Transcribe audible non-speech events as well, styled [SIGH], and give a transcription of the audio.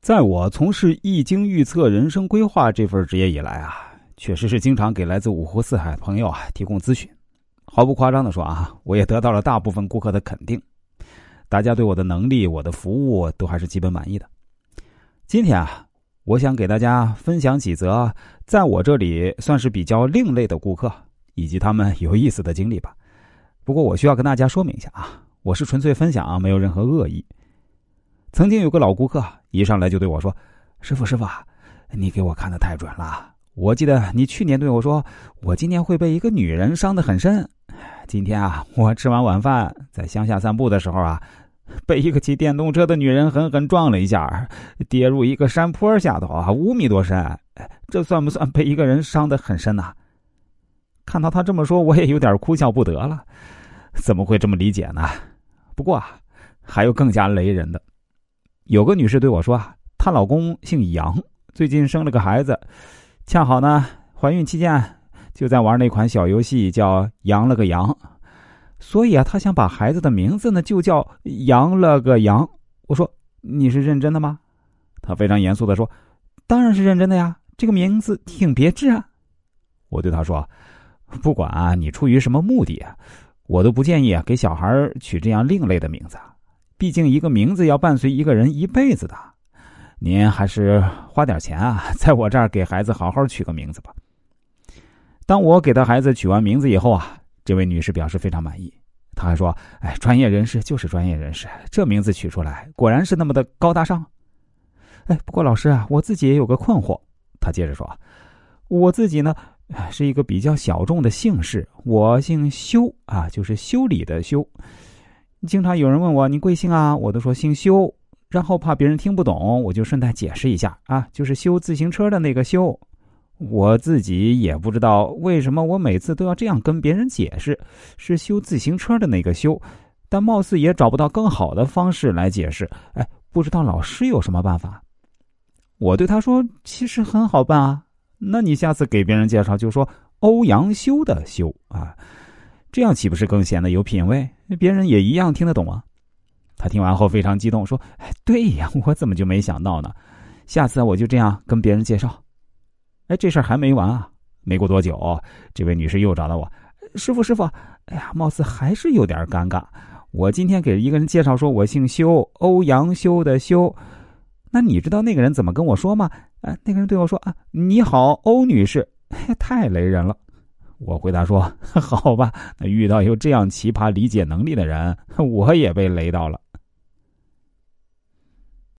在我从事易经预测、人生规划这份职业以来啊，确实是经常给来自五湖四海的朋友啊提供咨询。毫不夸张的说啊，我也得到了大部分顾客的肯定，大家对我的能力、我的服务都还是基本满意的。今天啊，我想给大家分享几则在我这里算是比较另类的顾客以及他们有意思的经历吧。不过我需要跟大家说明一下啊，我是纯粹分享，没有任何恶意。曾经有个老顾客一上来就对我说：“师傅，师傅，你给我看的太准了。我记得你去年对我说，我今年会被一个女人伤得很深。今天啊，我吃完晚饭在乡下散步的时候啊，被一个骑电动车的女人狠狠撞了一下，跌入一个山坡下头啊，五米多深。这算不算被一个人伤得很深呐？”看到他这么说，我也有点哭笑不得了。怎么会这么理解呢？不过啊，还有更加雷人的。有个女士对我说：“啊，她老公姓杨，最近生了个孩子，恰好呢，怀孕期间就在玩那款小游戏，叫‘羊了个羊’，所以啊，她想把孩子的名字呢就叫‘杨了个羊’。”我说：“你是认真的吗？”她非常严肃的说：“当然是认真的呀，这个名字挺别致啊。”我对她说：“不管啊，你出于什么目的啊，我都不建议啊给小孩取这样另类的名字。”毕竟，一个名字要伴随一个人一辈子的，您还是花点钱啊，[LAUGHS] 在我这儿给孩子好好取个名字吧。当我给他孩子取完名字以后啊，这位女士表示非常满意，她还说：“哎，专业人士就是专业人士，这名字取出来果然是那么的高大上。”哎，不过老师啊，我自己也有个困惑。她接着说：“我自己呢，是一个比较小众的姓氏，我姓修啊，就是修理的修。”经常有人问我你贵姓啊？我都说姓修，然后怕别人听不懂，我就顺带解释一下啊，就是修自行车的那个修。我自己也不知道为什么我每次都要这样跟别人解释，是修自行车的那个修，但貌似也找不到更好的方式来解释。哎，不知道老师有什么办法？我对他说，其实很好办啊，那你下次给别人介绍就说欧阳修的修啊。这样岂不是更显得有品位？别人也一样听得懂啊！他听完后非常激动，说：“哎，对呀，我怎么就没想到呢？下次我就这样跟别人介绍。”哎，这事儿还没完啊！没过多久，这位女士又找到我：“师傅，师傅，哎呀，貌似还是有点尴尬。我今天给一个人介绍说我姓修，欧阳修的修。那你知道那个人怎么跟我说吗？啊，那个人对我说：‘啊，你好，欧女士。’太雷人了。”我回答说：“ [LAUGHS] 好吧，那遇到有这样奇葩理解能力的人，[LAUGHS] 我也被雷到了。”